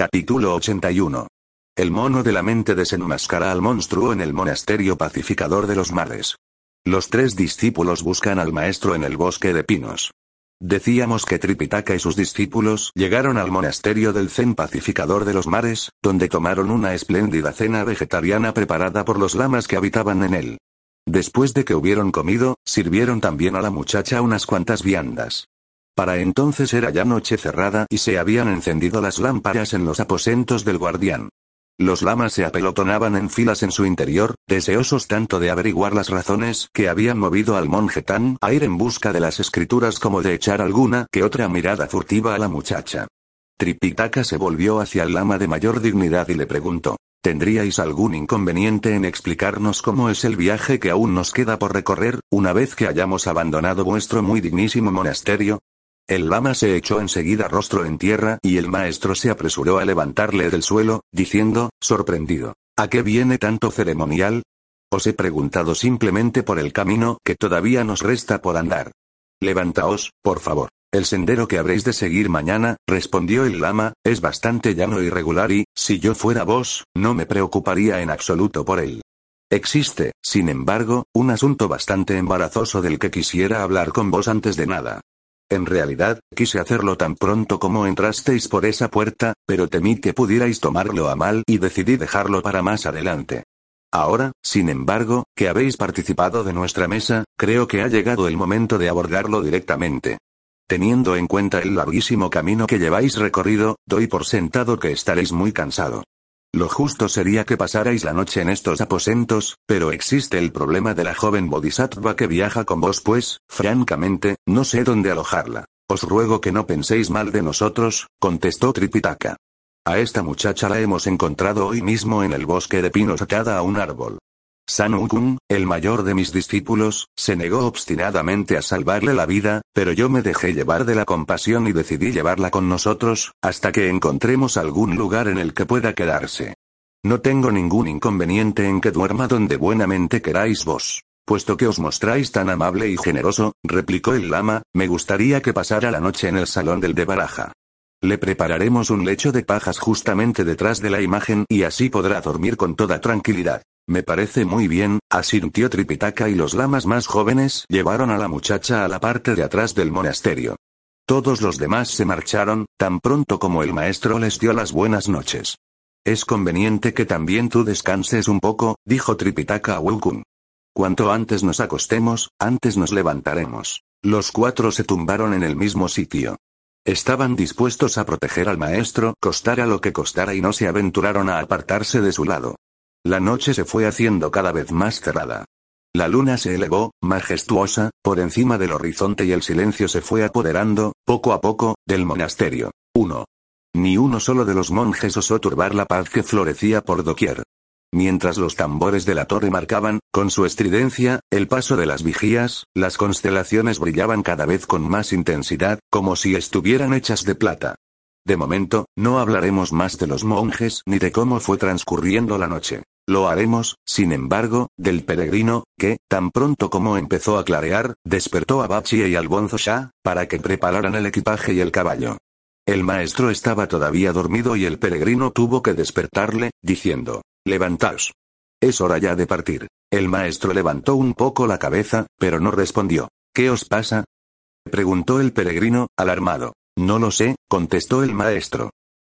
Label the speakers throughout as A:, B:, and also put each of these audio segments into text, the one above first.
A: Capítulo 81. El mono de la mente desenmascara al monstruo en el monasterio pacificador de los mares. Los tres discípulos buscan al maestro en el bosque de pinos. Decíamos que Tripitaka y sus discípulos llegaron al monasterio del Zen pacificador de los mares, donde tomaron una espléndida cena vegetariana preparada por los lamas que habitaban en él. Después de que hubieron comido, sirvieron también a la muchacha unas cuantas viandas. Para entonces era ya noche cerrada y se habían encendido las lámparas en los aposentos del guardián. Los lamas se apelotonaban en filas en su interior, deseosos tanto de averiguar las razones que habían movido al monje Tan a ir en busca de las escrituras como de echar alguna que otra mirada furtiva a la muchacha. Tripitaka se volvió hacia el lama de mayor dignidad y le preguntó, ¿tendríais algún inconveniente en explicarnos cómo es el viaje que aún nos queda por recorrer, una vez que hayamos abandonado vuestro muy dignísimo monasterio? El lama se echó enseguida rostro en tierra y el maestro se apresuró a levantarle del suelo, diciendo, sorprendido, ¿a qué viene tanto ceremonial? Os he preguntado simplemente por el camino que todavía nos resta por andar. Levantaos, por favor. El sendero que habréis de seguir mañana, respondió el lama, es bastante llano y regular y, si yo fuera vos, no me preocuparía en absoluto por él. Existe, sin embargo, un asunto bastante embarazoso del que quisiera hablar con vos antes de nada. En realidad, quise hacerlo tan pronto como entrasteis por esa puerta, pero temí que pudierais tomarlo a mal y decidí dejarlo para más adelante. Ahora, sin embargo, que habéis participado de nuestra mesa, creo que ha llegado el momento de abordarlo directamente. Teniendo en cuenta el larguísimo camino que lleváis recorrido, doy por sentado que estaréis muy cansado. Lo justo sería que pasarais la noche en estos aposentos, pero existe el problema de la joven bodhisattva que viaja con vos pues, francamente, no sé dónde alojarla. Os ruego que no penséis mal de nosotros, contestó Tripitaka. A esta muchacha la hemos encontrado hoy mismo en el bosque de pinos atada a un árbol. San Ukun, el mayor de mis discípulos, se negó obstinadamente a salvarle la vida, pero yo me dejé llevar de la compasión y decidí llevarla con nosotros, hasta que encontremos algún lugar en el que pueda quedarse. No tengo ningún inconveniente en que duerma donde buenamente queráis vos. Puesto que os mostráis tan amable y generoso, replicó el lama, me gustaría que pasara la noche en el salón del de Baraja. Le prepararemos un lecho de pajas justamente detrás de la imagen y así podrá dormir con toda tranquilidad. Me parece muy bien, asintió Tripitaka y los lamas más jóvenes llevaron a la muchacha a la parte de atrás del monasterio. Todos los demás se marcharon, tan pronto como el maestro les dio las buenas noches. Es conveniente que también tú descanses un poco, dijo Tripitaka a Wukun. Cuanto antes nos acostemos, antes nos levantaremos. Los cuatro se tumbaron en el mismo sitio. Estaban dispuestos a proteger al maestro, costara lo que costara y no se aventuraron a apartarse de su lado. La noche se fue haciendo cada vez más cerrada. La luna se elevó, majestuosa, por encima del horizonte y el silencio se fue apoderando, poco a poco, del monasterio. 1. Ni uno solo de los monjes osó turbar la paz que florecía por doquier. Mientras los tambores de la torre marcaban, con su estridencia, el paso de las vigías, las constelaciones brillaban cada vez con más intensidad, como si estuvieran hechas de plata. De momento, no hablaremos más de los monjes ni de cómo fue transcurriendo la noche. Lo haremos, sin embargo, del peregrino, que, tan pronto como empezó a clarear, despertó a Bachi y al Bonzo Shah, para que prepararan el equipaje y el caballo. El maestro estaba todavía dormido y el peregrino tuvo que despertarle, diciendo, Levantaos. Es hora ya de partir. El maestro levantó un poco la cabeza, pero no respondió. ¿Qué os pasa? preguntó el peregrino, alarmado. No lo sé, contestó el maestro.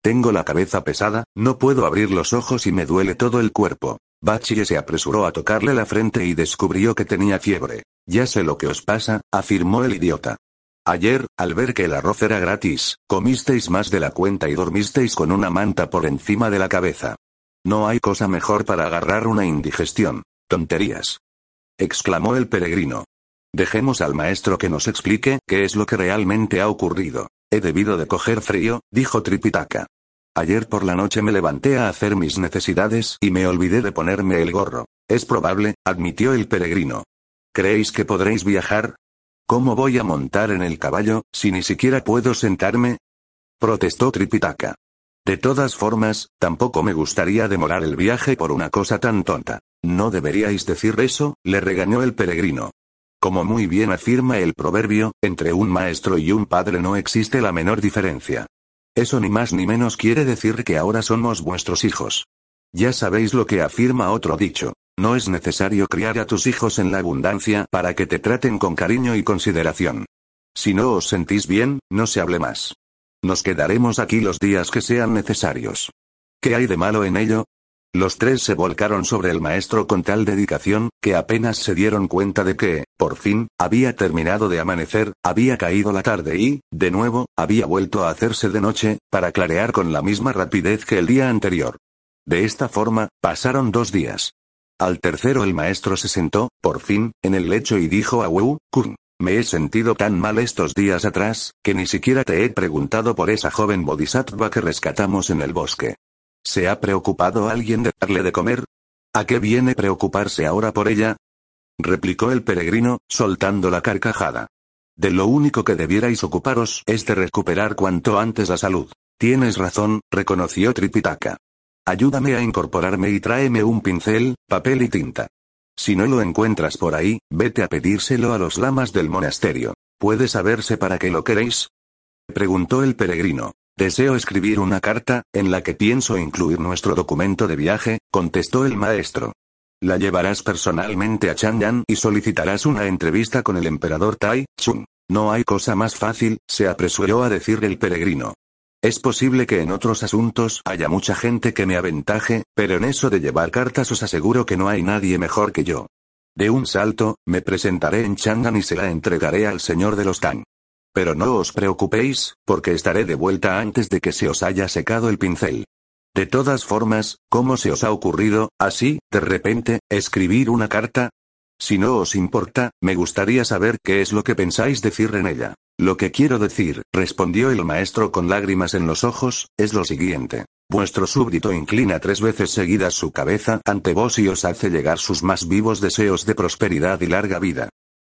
A: Tengo la cabeza pesada, no puedo abrir los ojos y me duele todo el cuerpo. Bachie se apresuró a tocarle la frente y descubrió que tenía fiebre. Ya sé lo que os pasa, afirmó el idiota. Ayer, al ver que el arroz era gratis, comisteis más de la cuenta y dormisteis con una manta por encima de la cabeza. No hay cosa mejor para agarrar una indigestión. Tonterías. exclamó el peregrino. Dejemos al maestro que nos explique qué es lo que realmente ha ocurrido. He debido de coger frío, dijo Tripitaka. Ayer por la noche me levanté a hacer mis necesidades y me olvidé de ponerme el gorro. Es probable, admitió el peregrino. ¿Creéis que podréis viajar? ¿Cómo voy a montar en el caballo, si ni siquiera puedo sentarme? protestó Tripitaka. De todas formas, tampoco me gustaría demorar el viaje por una cosa tan tonta. No deberíais decir eso, le regañó el peregrino. Como muy bien afirma el proverbio, entre un maestro y un padre no existe la menor diferencia. Eso ni más ni menos quiere decir que ahora somos vuestros hijos. Ya sabéis lo que afirma otro dicho. No es necesario criar a tus hijos en la abundancia para que te traten con cariño y consideración. Si no os sentís bien, no se hable más. Nos quedaremos aquí los días que sean necesarios. ¿Qué hay de malo en ello? Los tres se volcaron sobre el maestro con tal dedicación, que apenas se dieron cuenta de que, por fin, había terminado de amanecer, había caído la tarde y, de nuevo, había vuelto a hacerse de noche, para clarear con la misma rapidez que el día anterior. De esta forma, pasaron dos días. Al tercero el maestro se sentó, por fin, en el lecho y dijo a Wu, Kun, me he sentido tan mal estos días atrás, que ni siquiera te he preguntado por esa joven bodhisattva que rescatamos en el bosque. ¿Se ha preocupado alguien de darle de comer? ¿A qué viene preocuparse ahora por ella? replicó el peregrino, soltando la carcajada. De lo único que debierais ocuparos es de recuperar cuanto antes la salud. Tienes razón, reconoció Tripitaka. Ayúdame a incorporarme y tráeme un pincel, papel y tinta. Si no lo encuentras por ahí, vete a pedírselo a los lamas del monasterio. ¿Puede saberse para qué lo queréis? Preguntó el peregrino. Deseo escribir una carta, en la que pienso incluir nuestro documento de viaje, contestó el maestro. La llevarás personalmente a Chang'an y solicitarás una entrevista con el emperador Tai Chung. No hay cosa más fácil, se apresuró a decir el peregrino. Es posible que en otros asuntos haya mucha gente que me aventaje, pero en eso de llevar cartas os aseguro que no hay nadie mejor que yo. De un salto, me presentaré en Chang'an y se la entregaré al señor de los Tang. Pero no os preocupéis, porque estaré de vuelta antes de que se os haya secado el pincel. De todas formas, ¿cómo se os ha ocurrido, así, de repente, escribir una carta? Si no os importa, me gustaría saber qué es lo que pensáis decir en ella. Lo que quiero decir, respondió el maestro con lágrimas en los ojos, es lo siguiente. Vuestro súbdito inclina tres veces seguidas su cabeza ante vos y os hace llegar sus más vivos deseos de prosperidad y larga vida.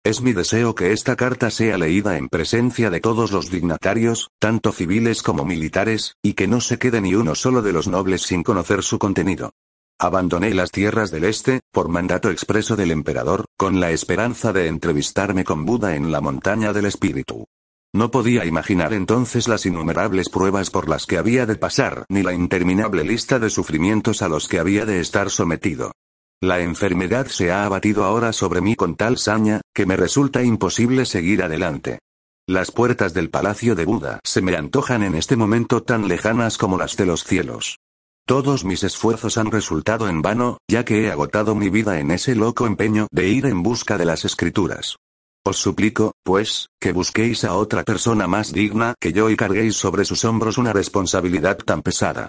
A: Es mi deseo que esta carta sea leída en presencia de todos los dignatarios, tanto civiles como militares, y que no se quede ni uno solo de los nobles sin conocer su contenido. Abandoné las tierras del este, por mandato expreso del emperador, con la esperanza de entrevistarme con Buda en la montaña del espíritu. No podía imaginar entonces las innumerables pruebas por las que había de pasar, ni la interminable lista de sufrimientos a los que había de estar sometido. La enfermedad se ha abatido ahora sobre mí con tal saña, que me resulta imposible seguir adelante. Las puertas del palacio de Buda se me antojan en este momento tan lejanas como las de los cielos. Todos mis esfuerzos han resultado en vano, ya que he agotado mi vida en ese loco empeño de ir en busca de las escrituras. Os suplico, pues, que busquéis a otra persona más digna que yo y carguéis sobre sus hombros una responsabilidad tan pesada.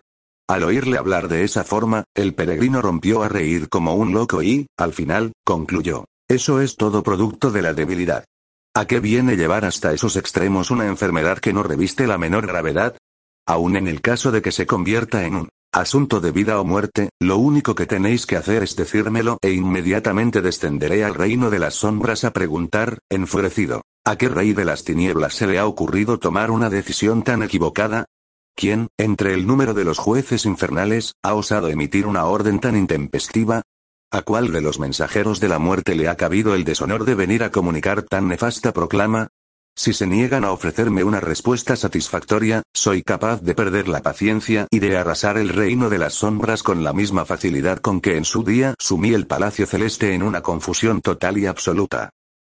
A: Al oírle hablar de esa forma, el peregrino rompió a reír como un loco y, al final, concluyó. Eso es todo producto de la debilidad. ¿A qué viene llevar hasta esos extremos una enfermedad que no reviste la menor gravedad? Aun en el caso de que se convierta en un Asunto de vida o muerte, lo único que tenéis que hacer es decírmelo e inmediatamente descenderé al reino de las sombras a preguntar, enfurecido, ¿a qué rey de las tinieblas se le ha ocurrido tomar una decisión tan equivocada? ¿Quién, entre el número de los jueces infernales, ha osado emitir una orden tan intempestiva? ¿A cuál de los mensajeros de la muerte le ha cabido el deshonor de venir a comunicar tan nefasta proclama? Si se niegan a ofrecerme una respuesta satisfactoria, soy capaz de perder la paciencia y de arrasar el reino de las sombras con la misma facilidad con que en su día sumí el palacio celeste en una confusión total y absoluta.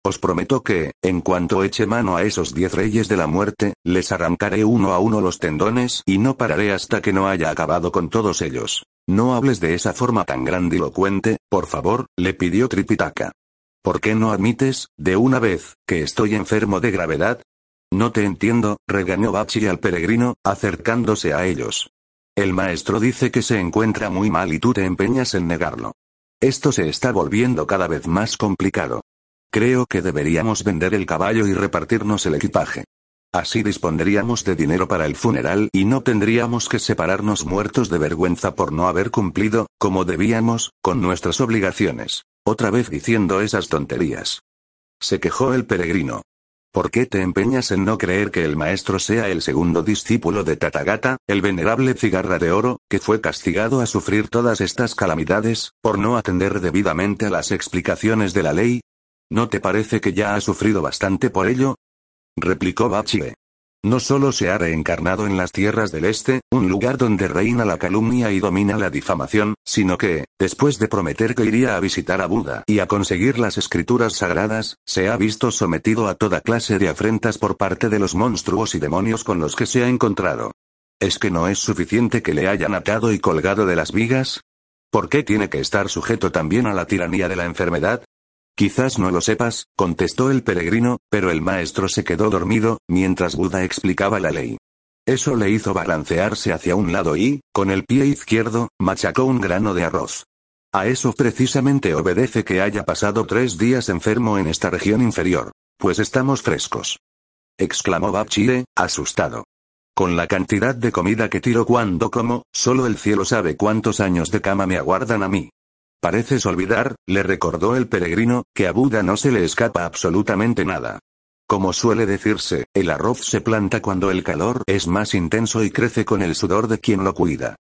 A: Os prometo que, en cuanto eche mano a esos diez reyes de la muerte, les arrancaré uno a uno los tendones y no pararé hasta que no haya acabado con todos ellos. No hables de esa forma tan grandilocuente, por favor, le pidió Tripitaka. ¿Por qué no admites, de una vez, que estoy enfermo de gravedad? No te entiendo, regañó Bachi al peregrino, acercándose a ellos. El maestro dice que se encuentra muy mal y tú te empeñas en negarlo. Esto se está volviendo cada vez más complicado. Creo que deberíamos vender el caballo y repartirnos el equipaje. Así dispondríamos de dinero para el funeral y no tendríamos que separarnos muertos de vergüenza por no haber cumplido, como debíamos, con nuestras obligaciones. Otra vez diciendo esas tonterías. Se quejó el peregrino. ¿Por qué te empeñas en no creer que el maestro sea el segundo discípulo de Tatagata, el venerable cigarra de oro, que fue castigado a sufrir todas estas calamidades, por no atender debidamente a las explicaciones de la ley? ¿No te parece que ya ha sufrido bastante por ello? replicó Bachie. no solo se ha reencarnado en las tierras del este, un lugar donde reina la calumnia y domina la difamación, sino que, después de prometer que iría a visitar a Buda y a conseguir las escrituras sagradas, se ha visto sometido a toda clase de afrentas por parte de los monstruos y demonios con los que se ha encontrado. ¿Es que no es suficiente que le hayan atado y colgado de las vigas? ¿Por qué tiene que estar sujeto también a la tiranía de la enfermedad? Quizás no lo sepas, contestó el peregrino, pero el maestro se quedó dormido, mientras Buda explicaba la ley. Eso le hizo balancearse hacia un lado y, con el pie izquierdo, machacó un grano de arroz. A eso precisamente obedece que haya pasado tres días enfermo en esta región inferior. Pues estamos frescos. Exclamó Bapchire, asustado. Con la cantidad de comida que tiro cuando como, solo el cielo sabe cuántos años de cama me aguardan a mí. Pareces olvidar, le recordó el peregrino, que a Buda no se le escapa absolutamente nada. Como suele decirse, el arroz se planta cuando el calor es más intenso y crece con el sudor de quien lo cuida.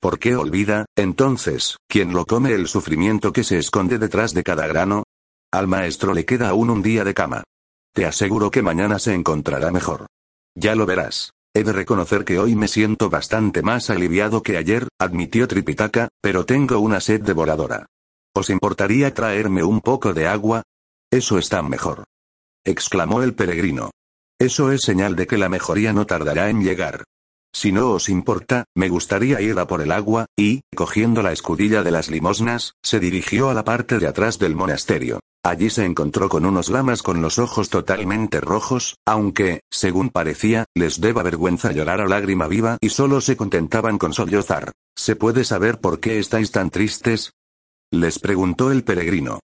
A: ¿Por qué olvida, entonces, quien lo come el sufrimiento que se esconde detrás de cada grano? Al maestro le queda aún un día de cama. Te aseguro que mañana se encontrará mejor. Ya lo verás. He de reconocer que hoy me siento bastante más aliviado que ayer, admitió Tripitaka, pero tengo una sed devoradora. ¿Os importaría traerme un poco de agua? Eso está mejor. exclamó el peregrino. Eso es señal de que la mejoría no tardará en llegar. Si no os importa, me gustaría ir a por el agua, y, cogiendo la escudilla de las limosnas, se dirigió a la parte de atrás del monasterio. Allí se encontró con unos lamas con los ojos totalmente rojos, aunque, según parecía, les deba vergüenza llorar a lágrima viva y solo se contentaban con sollozar. ¿Se puede saber por qué estáis tan tristes? Les preguntó el peregrino.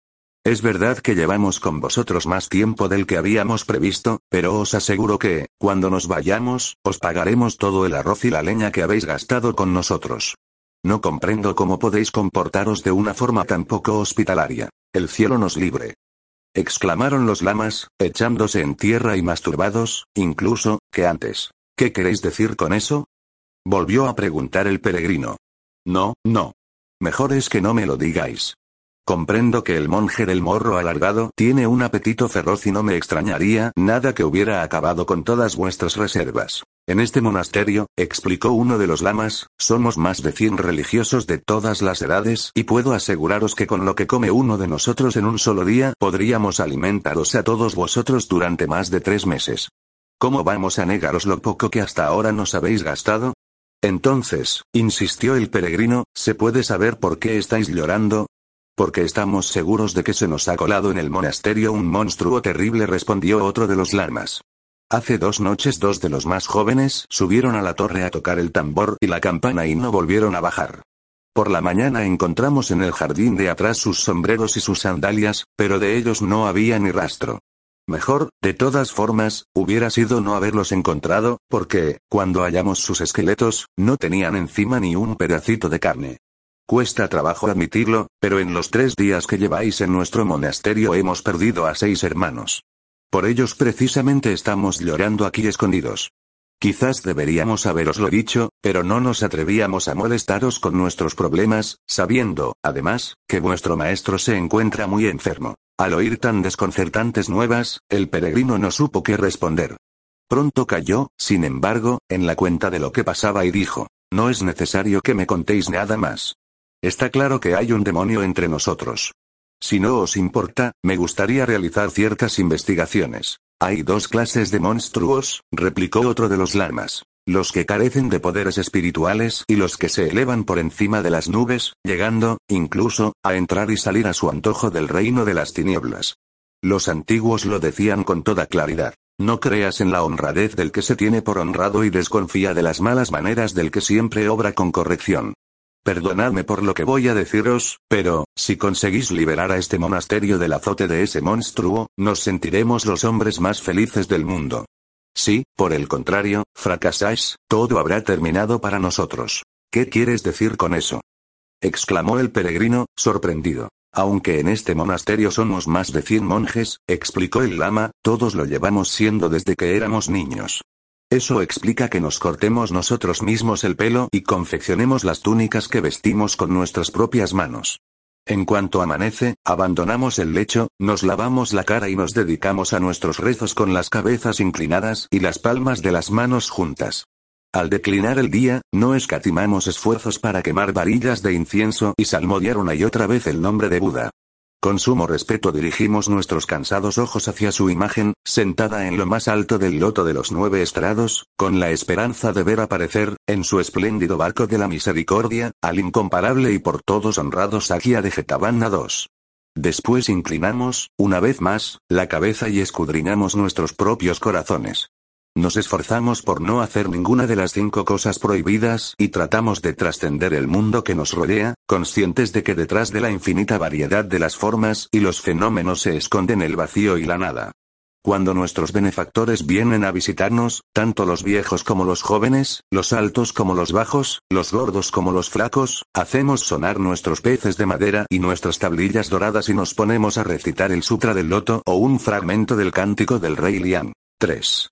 A: Es verdad que llevamos con vosotros más tiempo del que habíamos previsto, pero os aseguro que, cuando nos vayamos, os pagaremos todo el arroz y la leña que habéis gastado con nosotros. No comprendo cómo podéis comportaros de una forma tan poco hospitalaria. El cielo nos libre. Exclamaron los lamas, echándose en tierra y masturbados, incluso, que antes. ¿Qué queréis decir con eso? Volvió a preguntar el peregrino. No, no. Mejor es que no me lo digáis. Comprendo que el monje del morro alargado tiene un apetito feroz y no me extrañaría nada que hubiera acabado con todas vuestras reservas. En este monasterio, explicó uno de los lamas, somos más de cien religiosos de todas las edades y puedo aseguraros que con lo que come uno de nosotros en un solo día podríamos alimentaros a todos vosotros durante más de tres meses. ¿Cómo vamos a negaros lo poco que hasta ahora nos habéis gastado? Entonces, insistió el peregrino, ¿se puede saber por qué estáis llorando? Porque estamos seguros de que se nos ha colado en el monasterio un monstruo terrible, respondió otro de los lamas. Hace dos noches dos de los más jóvenes subieron a la torre a tocar el tambor y la campana y no volvieron a bajar. Por la mañana encontramos en el jardín de atrás sus sombreros y sus sandalias, pero de ellos no había ni rastro. Mejor, de todas formas, hubiera sido no haberlos encontrado, porque, cuando hallamos sus esqueletos, no tenían encima ni un pedacito de carne. Cuesta trabajo admitirlo, pero en los tres días que lleváis en nuestro monasterio hemos perdido a seis hermanos. Por ellos precisamente estamos llorando aquí escondidos. Quizás deberíamos haberoslo dicho, pero no nos atrevíamos a molestaros con nuestros problemas, sabiendo, además, que vuestro maestro se encuentra muy enfermo. Al oír tan desconcertantes nuevas, el peregrino no supo qué responder. Pronto cayó, sin embargo, en la cuenta de lo que pasaba y dijo, no es necesario que me contéis nada más. Está claro que hay un demonio entre nosotros. Si no os importa, me gustaría realizar ciertas investigaciones. Hay dos clases de monstruos, replicó otro de los lamas. Los que carecen de poderes espirituales y los que se elevan por encima de las nubes, llegando, incluso, a entrar y salir a su antojo del reino de las tinieblas. Los antiguos lo decían con toda claridad. No creas en la honradez del que se tiene por honrado y desconfía de las malas maneras del que siempre obra con corrección. Perdonadme por lo que voy a deciros, pero, si conseguís liberar a este monasterio del azote de ese monstruo, nos sentiremos los hombres más felices del mundo. Si, por el contrario, fracasáis, todo habrá terminado para nosotros. ¿Qué quieres decir con eso? exclamó el peregrino, sorprendido. Aunque en este monasterio somos más de cien monjes, explicó el lama, todos lo llevamos siendo desde que éramos niños. Eso explica que nos cortemos nosotros mismos el pelo y confeccionemos las túnicas que vestimos con nuestras propias manos. En cuanto amanece, abandonamos el lecho, nos lavamos la cara y nos dedicamos a nuestros rezos con las cabezas inclinadas y las palmas de las manos juntas. Al declinar el día, no escatimamos esfuerzos para quemar varillas de incienso y salmodiar una y otra vez el nombre de Buda. Con sumo respeto dirigimos nuestros cansados ojos hacia su imagen, sentada en lo más alto del loto de los nueve estrados, con la esperanza de ver aparecer, en su espléndido barco de la misericordia, al incomparable y por todos honrado Sakya de Jetavana II. Después inclinamos, una vez más, la cabeza y escudriñamos nuestros propios corazones. Nos esforzamos por no hacer ninguna de las cinco cosas prohibidas y tratamos de trascender el mundo que nos rodea, conscientes de que detrás de la infinita variedad de las formas y los fenómenos se esconden el vacío y la nada. Cuando nuestros benefactores vienen a visitarnos, tanto los viejos como los jóvenes, los altos como los bajos, los gordos como los flacos, hacemos sonar nuestros peces de madera y nuestras tablillas doradas y nos ponemos a recitar el Sutra del Loto o un fragmento del cántico del Rey Liang. 3.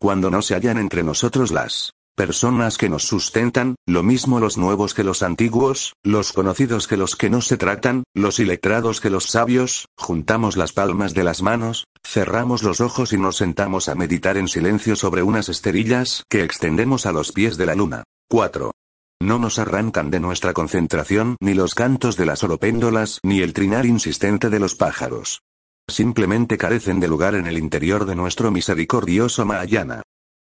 A: Cuando no se hallan entre nosotros las personas que nos sustentan, lo mismo los nuevos que los antiguos, los conocidos que los que no se tratan, los iletrados que los sabios, juntamos las palmas de las manos, cerramos los ojos y nos sentamos a meditar en silencio sobre unas esterillas que extendemos a los pies de la luna. 4. No nos arrancan de nuestra concentración ni los cantos de las oropéndolas ni el trinar insistente de los pájaros. Simplemente carecen de lugar en el interior de nuestro misericordioso Mahayana.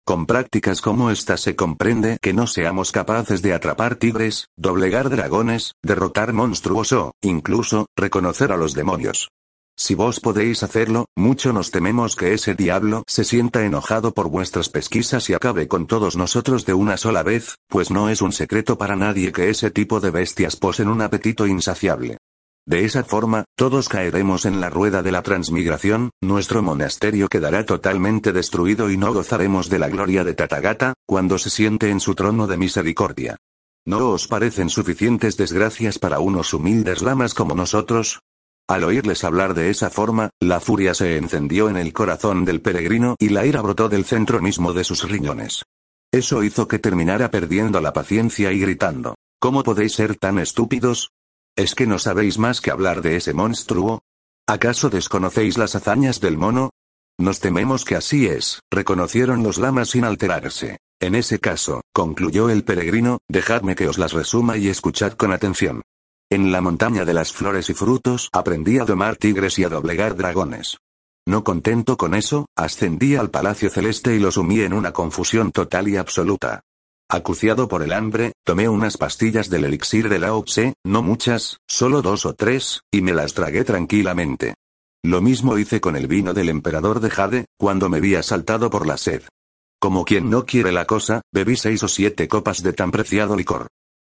A: Con prácticas como esta se comprende que no seamos capaces de atrapar tigres, doblegar dragones, derrotar monstruos o, incluso, reconocer a los demonios. Si vos podéis hacerlo, mucho nos tememos que ese diablo se sienta enojado por vuestras pesquisas y acabe con todos nosotros de una sola vez, pues no es un secreto para nadie que ese tipo de bestias posen un apetito insaciable. De esa forma, todos caeremos en la rueda de la transmigración, nuestro monasterio quedará totalmente destruido y no gozaremos de la gloria de Tathagata, cuando se siente en su trono de misericordia. ¿No os parecen suficientes desgracias para unos humildes lamas como nosotros? Al oírles hablar de esa forma, la furia se encendió en el corazón del peregrino y la ira brotó del centro mismo de sus riñones. Eso hizo que terminara perdiendo la paciencia y gritando. ¿Cómo podéis ser tan estúpidos? ¿Es que no sabéis más que hablar de ese monstruo? ¿Acaso desconocéis las hazañas del mono? Nos tememos que así es, reconocieron los lamas sin alterarse. En ese caso, concluyó el peregrino, dejadme que os las resuma y escuchad con atención. En la montaña de las flores y frutos aprendí a domar tigres y a doblegar dragones. No contento con eso, ascendí al palacio celeste y lo sumí en una confusión total y absoluta. Acuciado por el hambre, tomé unas pastillas del elixir de Lao Tse, no muchas, solo dos o tres, y me las tragué tranquilamente. Lo mismo hice con el vino del emperador de Jade, cuando me vi asaltado por la sed. Como quien no quiere la cosa, bebí seis o siete copas de tan preciado licor.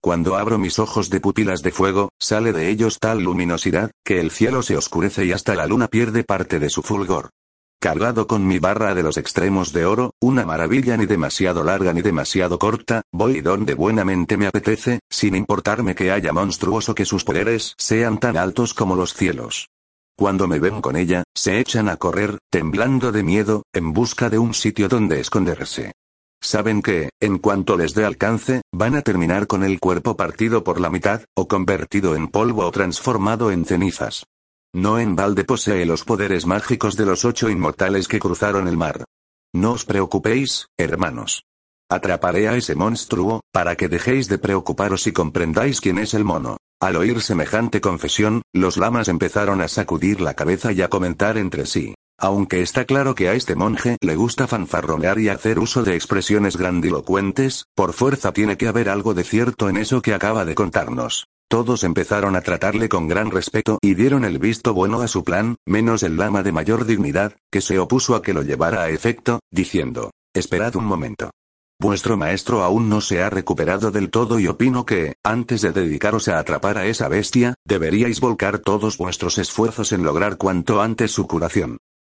A: Cuando abro mis ojos de pupilas de fuego, sale de ellos tal luminosidad, que el cielo se oscurece y hasta la luna pierde parte de su fulgor. Cargado con mi barra de los extremos de oro, una maravilla ni demasiado larga ni demasiado corta, voy donde buenamente me apetece, sin importarme que haya monstruoso que sus poderes sean tan altos como los cielos. Cuando me ven con ella, se echan a correr, temblando de miedo, en busca de un sitio donde esconderse. Saben que, en cuanto les dé alcance, van a terminar con el cuerpo partido por la mitad, o convertido en polvo o transformado en cenizas. No en balde posee los poderes mágicos de los ocho inmortales que cruzaron el mar. No os preocupéis, hermanos. Atraparé a ese monstruo, para que dejéis de preocuparos y comprendáis quién es el mono. Al oír semejante confesión, los lamas empezaron a sacudir la cabeza y a comentar entre sí. Aunque está claro que a este monje le gusta fanfarronear y hacer uso de expresiones grandilocuentes, por fuerza tiene que haber algo de cierto en eso que acaba de contarnos. Todos empezaron a tratarle con gran respeto y dieron el visto bueno a su plan, menos el lama de mayor dignidad, que se opuso a que lo llevara a efecto, diciendo, Esperad un momento. Vuestro maestro aún no se ha recuperado del todo y opino que, antes de dedicaros a atrapar a esa bestia, deberíais volcar todos vuestros esfuerzos en lograr cuanto antes su curación.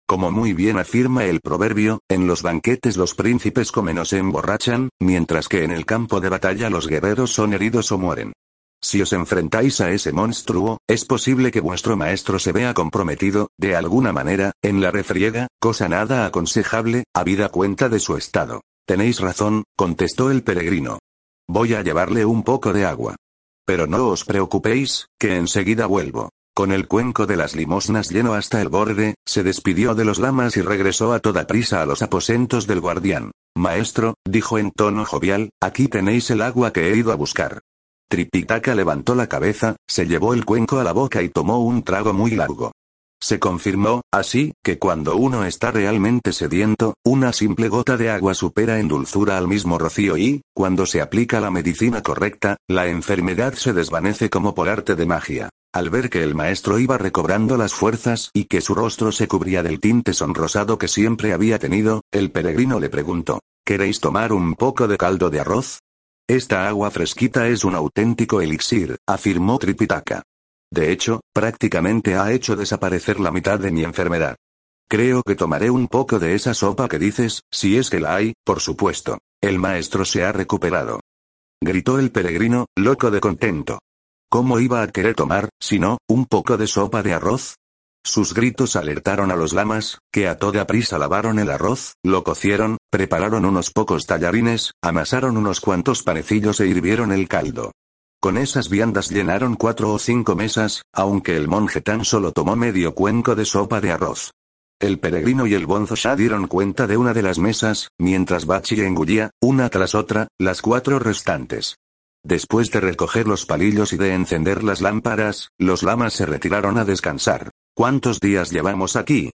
A: Como muy bien afirma el proverbio, en los banquetes los príncipes comen o se emborrachan, mientras que en el campo de batalla los guerreros son heridos o mueren. Si os enfrentáis a ese monstruo, es posible que vuestro maestro se vea comprometido, de alguna manera, en la refriega, cosa nada aconsejable, habida cuenta de su estado. Tenéis razón, contestó el peregrino. Voy a llevarle un poco de agua. Pero no os preocupéis, que enseguida vuelvo. Con el cuenco de las limosnas lleno hasta el borde, se despidió de los lamas y regresó a toda prisa a los aposentos del guardián. Maestro, dijo en tono jovial, aquí tenéis el agua que he ido a buscar. Tripitaka levantó la cabeza, se llevó el cuenco a la boca y tomó un trago muy largo. Se confirmó, así, que cuando uno está realmente sediento, una simple gota de agua supera en dulzura al mismo rocío y, cuando se aplica la medicina correcta, la enfermedad se desvanece como por arte de magia. Al ver que el maestro iba recobrando las fuerzas y que su rostro se cubría del tinte sonrosado que siempre había tenido, el peregrino le preguntó, ¿Queréis tomar un poco de caldo de arroz? Esta agua fresquita es un auténtico elixir, afirmó Tripitaka. De hecho, prácticamente ha hecho desaparecer la mitad de mi enfermedad. Creo que tomaré un poco de esa sopa que dices, si es que la hay, por supuesto. El maestro se ha recuperado. Gritó el peregrino, loco de contento. ¿Cómo iba a querer tomar, si no, un poco de sopa de arroz? Sus gritos alertaron a los lamas, que a toda prisa lavaron el arroz, lo cocieron, prepararon unos pocos tallarines, amasaron unos cuantos panecillos e hirvieron el caldo. Con esas viandas llenaron cuatro o cinco mesas, aunque el monje tan solo tomó medio cuenco de sopa de arroz. El peregrino y el bonzo ya dieron cuenta de una de las mesas, mientras Bachi engullía, una tras otra, las cuatro restantes. Después de recoger los palillos y de encender las lámparas, los lamas se retiraron a descansar. ¿Cuántos días llevamos aquí?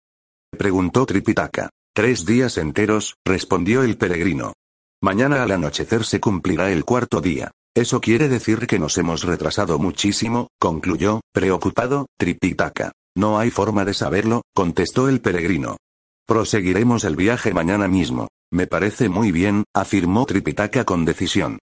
A: preguntó Tripitaka. Tres días enteros, respondió el peregrino. Mañana al anochecer se cumplirá el cuarto día. Eso quiere decir que nos hemos retrasado muchísimo, concluyó, preocupado, Tripitaka. No hay forma de saberlo, contestó el peregrino. Proseguiremos el viaje mañana mismo. Me parece muy bien, afirmó Tripitaka con decisión.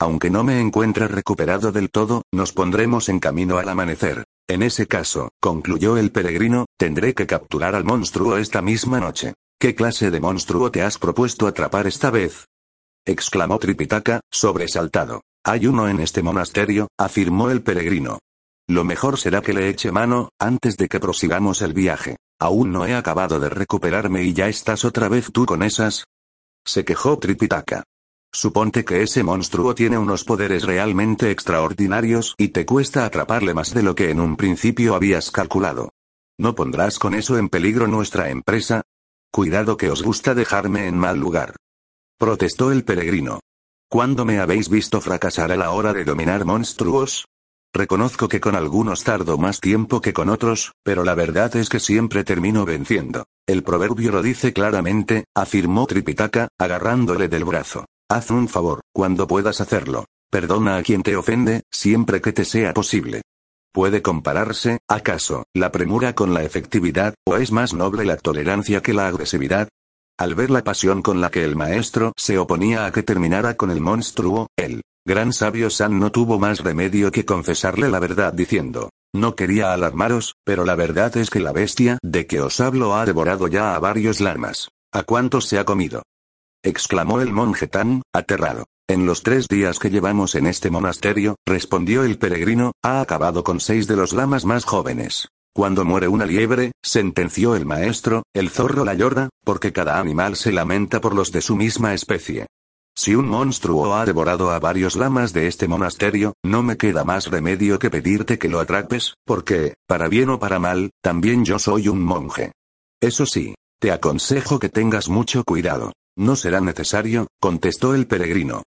A: Aunque no me encuentre recuperado del todo, nos pondremos en camino al amanecer. En ese caso, concluyó el peregrino, tendré que capturar al monstruo esta misma noche. ¿Qué clase de monstruo te has propuesto atrapar esta vez? exclamó Tripitaka, sobresaltado. Hay uno en este monasterio, afirmó el peregrino. Lo mejor será que le eche mano, antes de que prosigamos el viaje. Aún no he acabado de recuperarme y ya estás otra vez tú con esas. Se quejó Tripitaka. Suponte que ese monstruo tiene unos poderes realmente extraordinarios y te cuesta atraparle más de lo que en un principio habías calculado. ¿No pondrás con eso en peligro nuestra empresa? Cuidado que os gusta dejarme en mal lugar. Protestó el peregrino. ¿Cuándo me habéis visto fracasar a la hora de dominar monstruos? Reconozco que con algunos tardo más tiempo que con otros, pero la verdad es que siempre termino venciendo. El proverbio lo dice claramente, afirmó Tripitaka, agarrándole del brazo. Haz un favor, cuando puedas hacerlo. Perdona a quien te ofende, siempre que te sea posible. ¿Puede compararse, acaso, la premura con la efectividad, o es más noble la tolerancia que la agresividad? Al ver la pasión con la que el maestro se oponía a que terminara con el monstruo, el gran sabio San no tuvo más remedio que confesarle la verdad diciendo, no quería alarmaros, pero la verdad es que la bestia de que os hablo ha devorado ya a varios lamas. ¿A cuántos se ha comido? Exclamó el monje tan, aterrado. En los tres días que llevamos en este monasterio, respondió el peregrino, ha acabado con seis de los lamas más jóvenes. Cuando muere una liebre, sentenció el maestro, el zorro la llora, porque cada animal se lamenta por los de su misma especie. Si un monstruo ha devorado a varios lamas de este monasterio, no me queda más remedio que pedirte que lo atrapes, porque, para bien o para mal, también yo soy un monje. Eso sí, te aconsejo que tengas mucho cuidado. No será necesario, contestó el peregrino.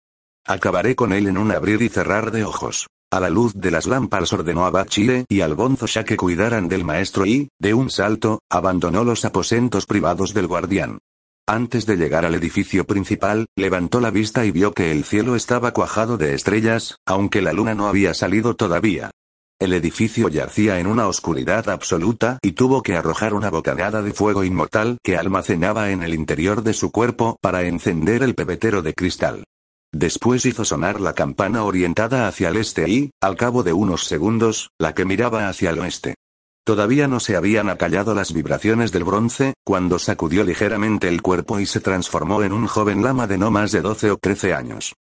A: Acabaré con él en un abrir y cerrar de ojos. A la luz de las lámparas ordenó a Bachile y al bonzo ya que cuidaran del maestro y, de un salto, abandonó los aposentos privados del guardián. Antes de llegar al edificio principal, levantó la vista y vio que el cielo estaba cuajado de estrellas, aunque la luna no había salido todavía. El edificio yacía en una oscuridad absoluta y tuvo que arrojar una bocanada de fuego inmortal que almacenaba en el interior de su cuerpo para encender el pebetero de cristal. Después hizo sonar la campana orientada hacia el este y, al cabo de unos segundos, la que miraba hacia el oeste. Todavía no se habían acallado las vibraciones del bronce, cuando sacudió ligeramente el cuerpo y se transformó en un joven lama de no más de 12 o 13 años.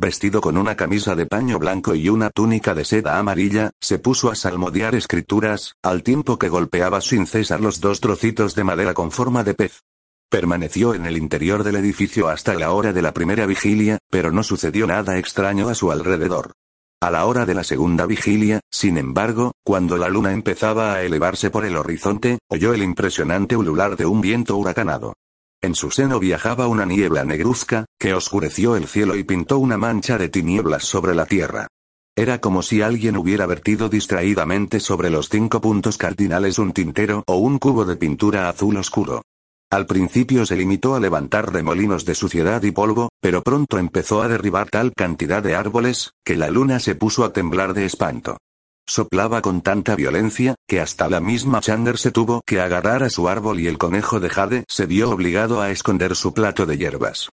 A: Vestido con una camisa de paño blanco y una túnica de seda amarilla, se puso a salmodiar escrituras, al tiempo que golpeaba sin cesar los dos trocitos de madera con forma de pez. Permaneció en el interior del edificio hasta la hora de la primera vigilia, pero no sucedió nada extraño a su alrededor. A la hora de la segunda vigilia, sin embargo, cuando la luna empezaba a elevarse por el horizonte, oyó el impresionante ulular de un viento huracanado. En su seno viajaba una niebla negruzca, que oscureció el cielo y pintó una mancha de tinieblas sobre la tierra. Era como si alguien hubiera vertido distraídamente sobre los cinco puntos cardinales un tintero o un cubo de pintura azul oscuro. Al principio se limitó a levantar remolinos de suciedad y polvo, pero pronto empezó a derribar tal cantidad de árboles, que la luna se puso a temblar de espanto. Soplaba con tanta violencia, que hasta la misma Chander se tuvo que agarrar a su árbol y el conejo de Jade se vio obligado a esconder su plato de hierbas.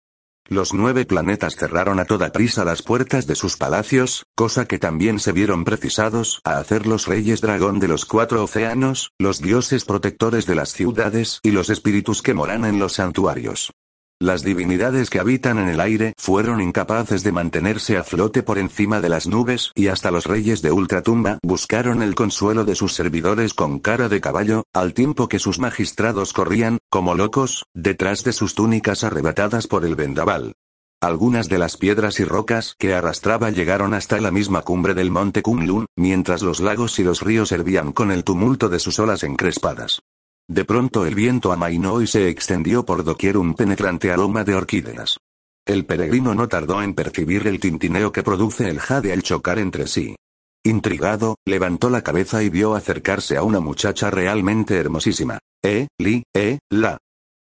A: Los nueve planetas cerraron a toda prisa las puertas de sus palacios, cosa que también se vieron precisados a hacer los reyes dragón de los cuatro océanos, los dioses protectores de las ciudades y los espíritus que moran en los santuarios. Las divinidades que habitan en el aire fueron incapaces de mantenerse a flote por encima de las nubes y hasta los reyes de ultratumba buscaron el consuelo de sus servidores con cara de caballo, al tiempo que sus magistrados corrían, como locos, detrás de sus túnicas arrebatadas por el vendaval. Algunas de las piedras y rocas que arrastraba llegaron hasta la misma cumbre del monte Kunlun, mientras los lagos y los ríos hervían con el tumulto de sus olas encrespadas. De pronto el viento amainó y se extendió por doquier un penetrante aroma de orquídeas. El peregrino no tardó en percibir el tintineo que produce el jade al chocar entre sí. Intrigado, levantó la cabeza y vio acercarse a una muchacha realmente hermosísima. Eh, li, eh, la.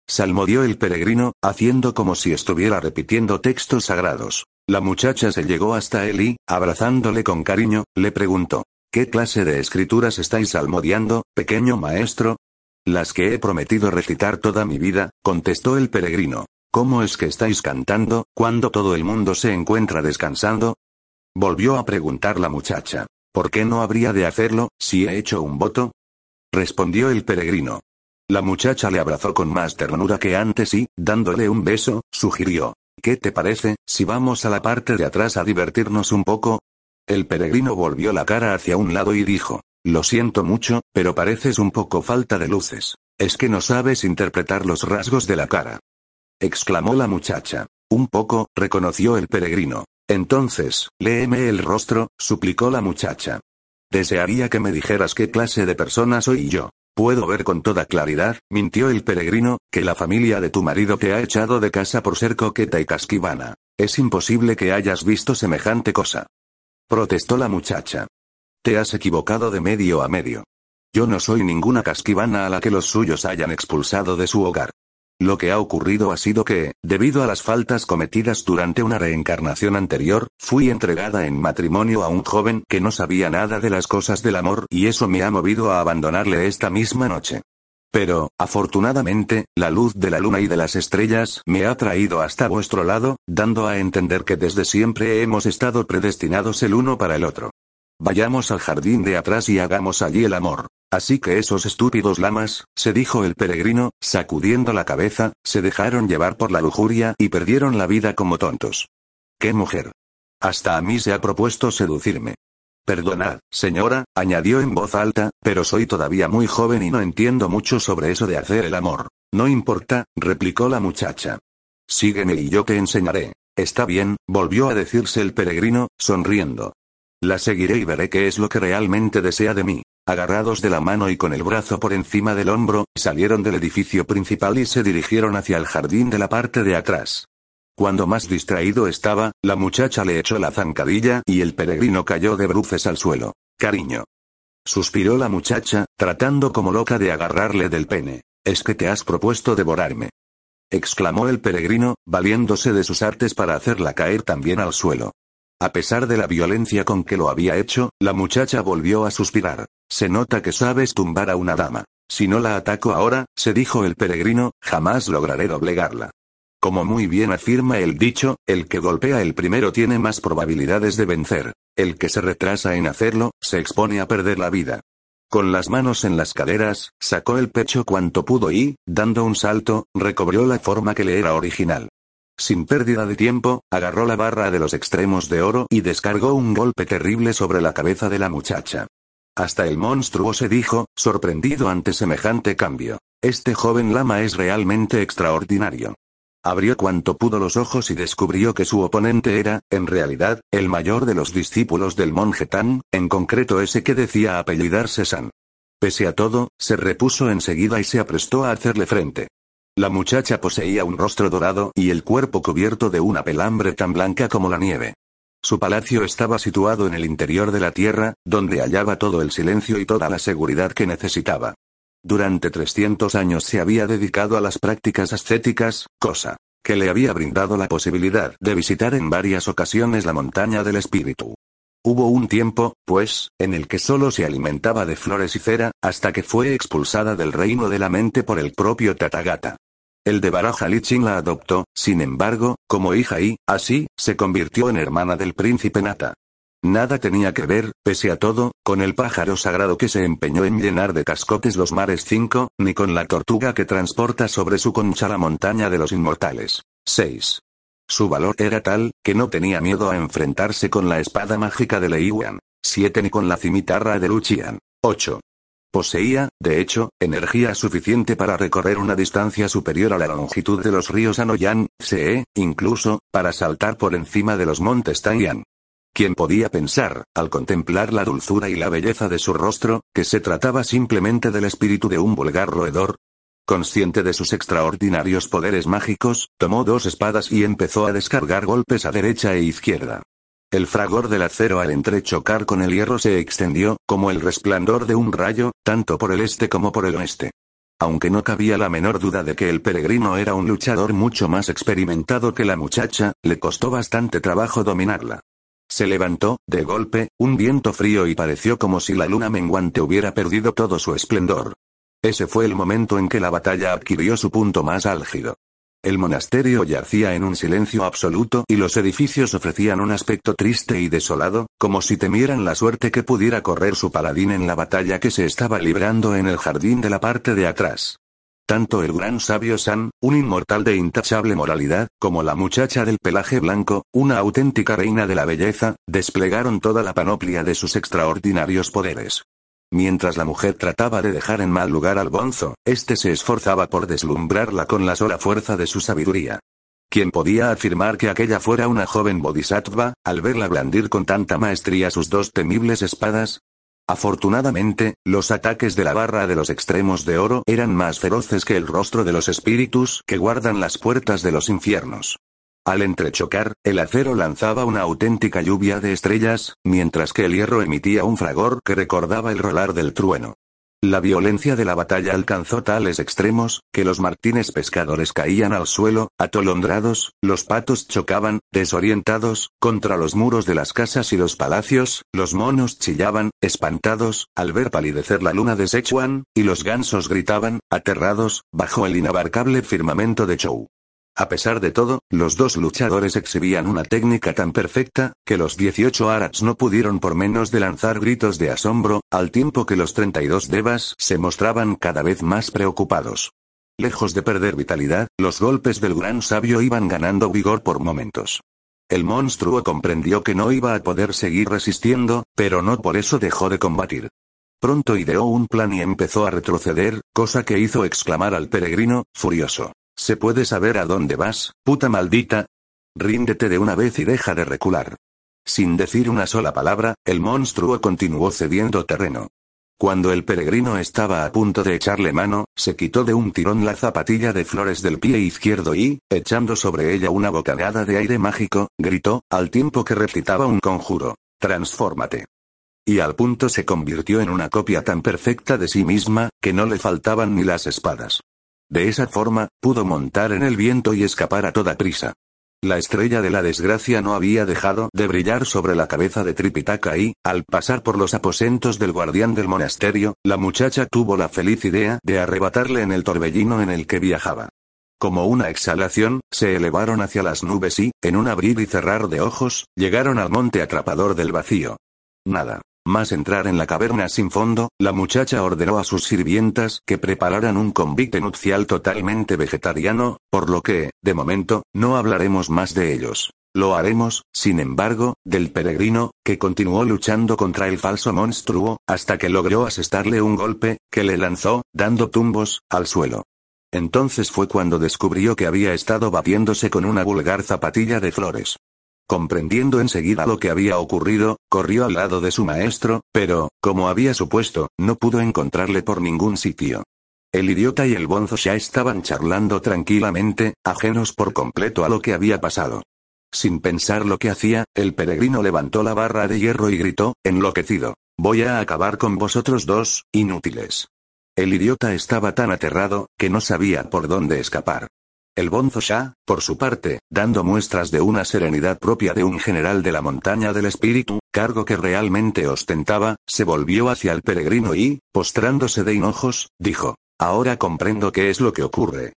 A: Salmodió el peregrino, haciendo como si estuviera repitiendo textos sagrados. La muchacha se llegó hasta él y, abrazándole con cariño, le preguntó, ¿Qué clase de escrituras estáis salmodiando, pequeño maestro? Las que he prometido recitar toda mi vida, contestó el peregrino. ¿Cómo es que estáis cantando, cuando todo el mundo se encuentra descansando? Volvió a preguntar la muchacha. ¿Por qué no habría de hacerlo, si he hecho un voto? Respondió el peregrino. La muchacha le abrazó con más ternura que antes y, dándole un beso, sugirió. ¿Qué te parece, si vamos a la parte de atrás a divertirnos un poco? El peregrino volvió la cara hacia un lado y dijo, lo siento mucho, pero pareces un poco falta de luces. Es que no sabes interpretar los rasgos de la cara. exclamó la muchacha. Un poco, reconoció el peregrino. Entonces, léeme el rostro, suplicó la muchacha. Desearía que me dijeras qué clase de persona soy yo. Puedo ver con toda claridad, mintió el peregrino, que la familia de tu marido te ha echado de casa por ser coqueta y casquivana. Es imposible que hayas visto semejante cosa. Protestó la muchacha. Te has equivocado de medio a medio. Yo no soy ninguna casquivana a la que los suyos hayan expulsado de su hogar. Lo que ha ocurrido ha sido que, debido a las faltas cometidas durante una reencarnación anterior, fui entregada en matrimonio a un joven que no sabía nada de las cosas del amor y eso me ha movido a abandonarle esta misma noche. Pero, afortunadamente, la luz de la luna y de las estrellas me ha traído hasta vuestro lado, dando a entender que desde siempre hemos estado predestinados el uno para el otro. Vayamos al jardín de atrás y hagamos allí el amor. Así que esos estúpidos lamas, se dijo el peregrino, sacudiendo la cabeza, se dejaron llevar por la lujuria y perdieron la vida como tontos. ¡Qué mujer! Hasta a mí se ha propuesto seducirme. Perdonad, señora, añadió en voz alta, pero soy todavía muy joven y no entiendo mucho sobre eso de hacer el amor. No importa, replicó la muchacha. Sígueme y yo te enseñaré. Está bien, volvió a decirse el peregrino, sonriendo. La seguiré y veré qué es lo que realmente desea de mí. Agarrados de la mano y con el brazo por encima del hombro, salieron del edificio principal y se dirigieron hacia el jardín de la parte de atrás. Cuando más distraído estaba, la muchacha le echó la zancadilla y el peregrino cayó de bruces al suelo. Cariño. Suspiró la muchacha, tratando como loca de agarrarle del pene. Es que te has propuesto devorarme. exclamó el peregrino, valiéndose de sus artes para hacerla caer también al suelo. A pesar de la violencia con que lo había hecho, la muchacha volvió a suspirar. Se nota que sabes tumbar a una dama. Si no la ataco ahora, se dijo el peregrino, jamás lograré doblegarla. Como muy bien afirma el dicho, el que golpea el primero tiene más probabilidades de vencer. El que se retrasa en hacerlo, se expone a perder la vida. Con las manos en las caderas, sacó el pecho cuanto pudo y, dando un salto, recobró la forma que le era original. Sin pérdida de tiempo, agarró la barra de los extremos de oro y descargó un golpe terrible sobre la cabeza de la muchacha. Hasta el monstruo se dijo, sorprendido ante semejante cambio. Este joven lama es realmente extraordinario. Abrió cuanto pudo los ojos y descubrió que su oponente era, en realidad, el mayor de los discípulos del monje Tan, en concreto ese que decía apellidarse San. Pese a todo, se repuso enseguida y se aprestó a hacerle frente. La muchacha poseía un rostro dorado y el cuerpo cubierto de una pelambre tan blanca como la nieve. Su palacio estaba situado en el interior de la tierra, donde hallaba todo el silencio y toda la seguridad que necesitaba. Durante 300 años se había dedicado a las prácticas ascéticas, cosa que le había brindado la posibilidad de visitar en varias ocasiones la montaña del espíritu. Hubo un tiempo, pues, en el que solo se alimentaba de flores y cera, hasta que fue expulsada del reino de la mente por el propio Tathagata. El de Baraja Lichin la adoptó, sin embargo, como hija y, así, se convirtió en hermana del príncipe Nata. Nada tenía que ver, pese a todo, con el pájaro sagrado que se empeñó en llenar de cascotes los mares 5, ni con la tortuga que transporta sobre su concha la montaña de los inmortales. 6. Su valor era tal, que no tenía miedo a enfrentarse con la espada mágica de Leiwan. 7 ni con la cimitarra de Luchian. 8. Poseía, de hecho, energía suficiente para recorrer una distancia superior a la longitud de los ríos Anoyan, Se, incluso, para saltar por encima de los montes Taiyan. ¿Quién podía pensar, al contemplar la dulzura y la belleza de su rostro, que se trataba simplemente del espíritu de un vulgar roedor? Consciente de sus extraordinarios poderes mágicos, tomó dos espadas y empezó a descargar golpes a derecha e izquierda. El fragor del acero al entrechocar con el hierro se extendió, como el resplandor de un rayo, tanto por el este como por el oeste. Aunque no cabía la menor duda de que el peregrino era un luchador mucho más experimentado que la muchacha, le costó bastante trabajo dominarla. Se levantó, de golpe, un viento frío y pareció como si la luna menguante hubiera perdido todo su esplendor. Ese fue el momento en que la batalla adquirió su punto más álgido. El monasterio yacía en un silencio absoluto y los edificios ofrecían un aspecto triste y desolado, como si temieran la suerte que pudiera correr su paladín en la batalla que se estaba librando en el jardín de la parte de atrás. Tanto el gran sabio San, un inmortal de intachable moralidad, como la muchacha del pelaje blanco, una auténtica reina de la belleza, desplegaron toda la panoplia de sus extraordinarios poderes. Mientras la mujer trataba de dejar en mal lugar al bonzo, éste se esforzaba por deslumbrarla con la sola fuerza de su sabiduría. ¿Quién podía afirmar que aquella fuera una joven bodhisattva, al verla blandir con tanta maestría sus dos temibles espadas? Afortunadamente, los ataques de la barra de los extremos de oro eran más feroces que el rostro de los espíritus que guardan las puertas de los infiernos. Al entrechocar, el acero lanzaba una auténtica lluvia de estrellas, mientras que el hierro emitía un fragor que recordaba el rolar del trueno. La violencia de la batalla alcanzó tales extremos, que los martines pescadores caían al suelo, atolondrados, los patos chocaban, desorientados, contra los muros de las casas y los palacios, los monos chillaban, espantados, al ver palidecer la luna de Sichuan, y los gansos gritaban, aterrados, bajo el inabarcable firmamento de Chou. A pesar de todo, los dos luchadores exhibían una técnica tan perfecta, que los 18 Arats no pudieron por menos de lanzar gritos de asombro, al tiempo que los 32 Devas se mostraban cada vez más preocupados. Lejos de perder vitalidad, los golpes del gran sabio iban ganando vigor por momentos. El monstruo comprendió que no iba a poder seguir resistiendo, pero no por eso dejó de combatir. Pronto ideó un plan y empezó a retroceder, cosa que hizo exclamar al peregrino, furioso. ¿Se puede saber a dónde vas, puta maldita? Ríndete de una vez y deja de recular. Sin decir una sola palabra, el monstruo continuó cediendo terreno. Cuando el peregrino estaba a punto de echarle mano, se quitó de un tirón la zapatilla de flores del pie izquierdo y, echando sobre ella una bocanada de aire mágico, gritó, al tiempo que recitaba un conjuro. Transfórmate. Y al punto se convirtió en una copia tan perfecta de sí misma, que no le faltaban ni las espadas. De esa forma, pudo montar en el viento y escapar a toda prisa. La estrella de la desgracia no había dejado de brillar sobre la cabeza de Tripitaka y, al pasar por los aposentos del guardián del monasterio, la muchacha tuvo la feliz idea de arrebatarle en el torbellino en el que viajaba. Como una exhalación, se elevaron hacia las nubes y, en un abrir y cerrar de ojos, llegaron al monte atrapador del vacío. Nada. Más entrar en la caverna sin fondo, la muchacha ordenó a sus sirvientas que prepararan un convite nupcial totalmente vegetariano, por lo que, de momento, no hablaremos más de ellos. Lo haremos, sin embargo, del peregrino, que continuó luchando contra el falso monstruo, hasta que logró asestarle un golpe, que le lanzó, dando tumbos, al suelo. Entonces fue cuando descubrió que había estado batiéndose con una vulgar zapatilla de flores. Comprendiendo enseguida lo que había ocurrido, corrió al lado de su maestro, pero, como había supuesto, no pudo encontrarle por ningún sitio. El idiota y el bonzo ya estaban charlando tranquilamente, ajenos por completo a lo que había pasado. Sin pensar lo que hacía, el peregrino levantó la barra de hierro y gritó, enloquecido. Voy a acabar con vosotros dos, inútiles. El idiota estaba tan aterrado, que no sabía por dónde escapar. El Bonzo Shah, por su parte, dando muestras de una serenidad propia de un general de la montaña del espíritu, cargo que realmente ostentaba, se volvió hacia el peregrino y, postrándose de hinojos, dijo, Ahora comprendo qué es lo que ocurre.